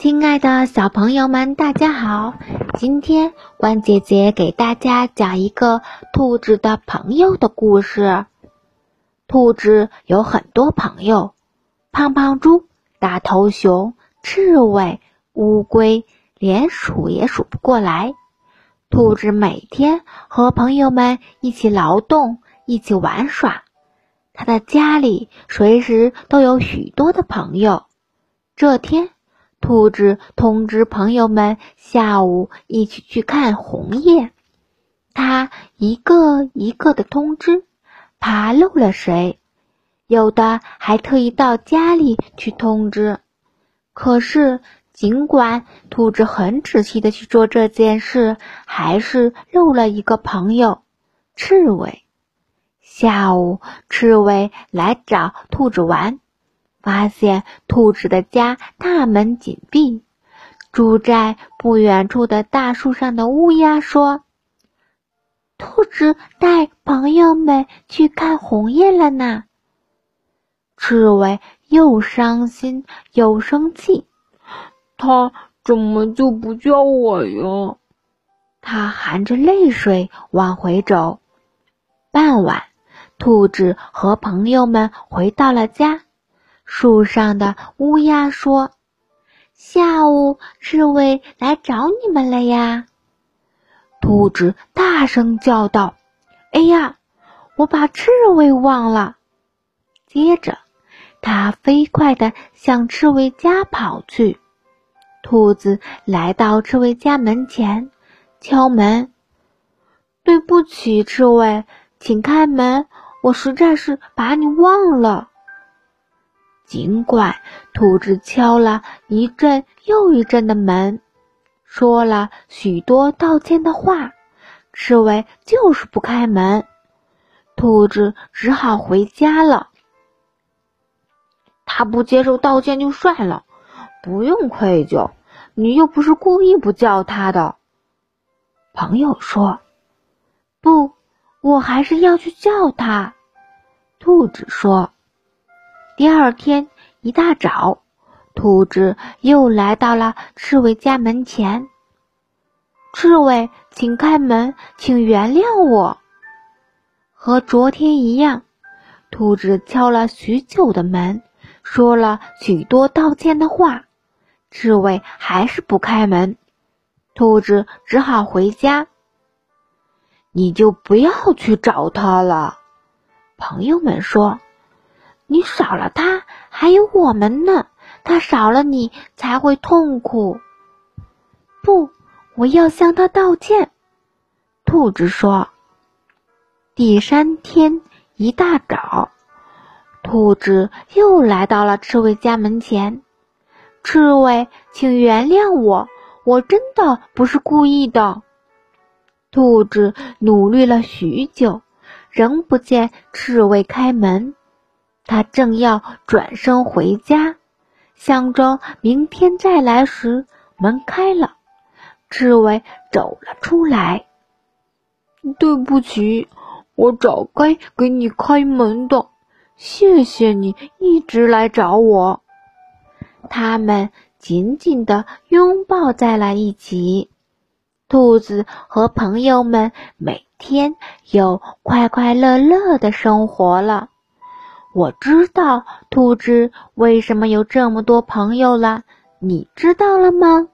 亲爱的小朋友们，大家好！今天关姐姐给大家讲一个兔子的朋友的故事。兔子有很多朋友，胖胖猪、大头熊、刺猬、乌龟，连数也数不过来。兔子每天和朋友们一起劳动，一起玩耍。他的家里随时都有许多的朋友。这天。兔子通知朋友们下午一起去看红叶，他一个一个的通知，怕漏了谁，有的还特意到家里去通知。可是，尽管兔子很仔细的去做这件事，还是漏了一个朋友——刺猬。下午，刺猬来找兔子玩。发现兔子的家大门紧闭，住在不远处的大树上的乌鸦说：“兔子带朋友们去看红叶了呢。”刺猬又伤心又生气，它怎么就不叫我呀？他含着泪水往回走。傍晚，兔子和朋友们回到了家。树上的乌鸦说：“下午刺猬来找你们了呀！”兔子大声叫道：“哎呀，我把刺猬忘了！”接着，它飞快地向刺猬家跑去。兔子来到刺猬家门前，敲门：“对不起，刺猬，请开门，我实在是把你忘了。”尽管兔子敲了一阵又一阵的门，说了许多道歉的话，刺猬就是不开门，兔子只好回家了。他不接受道歉就算了，不用愧疚，你又不是故意不叫他的。朋友说：“不，我还是要去叫他。”兔子说。第二天一大早，兔子又来到了刺猬家门前。刺猬，请开门，请原谅我。和昨天一样，兔子敲了许久的门，说了许多道歉的话，刺猬还是不开门。兔子只好回家。你就不要去找他了，朋友们说。你少了他，还有我们呢。他少了你才会痛苦。不，我要向他道歉。兔子说。第三天一大早，兔子又来到了刺猬家门前。刺猬，请原谅我，我真的不是故意的。兔子努力了许久，仍不见刺猬开门。他正要转身回家，想着明天再来时，门开了，刺猬走了出来。对不起，我早该给你开门的。谢谢你一直来找我。他们紧紧地拥抱在了一起。兔子和朋友们每天又快快乐乐的生活了。我知道兔子为什么有这么多朋友了，你知道了吗？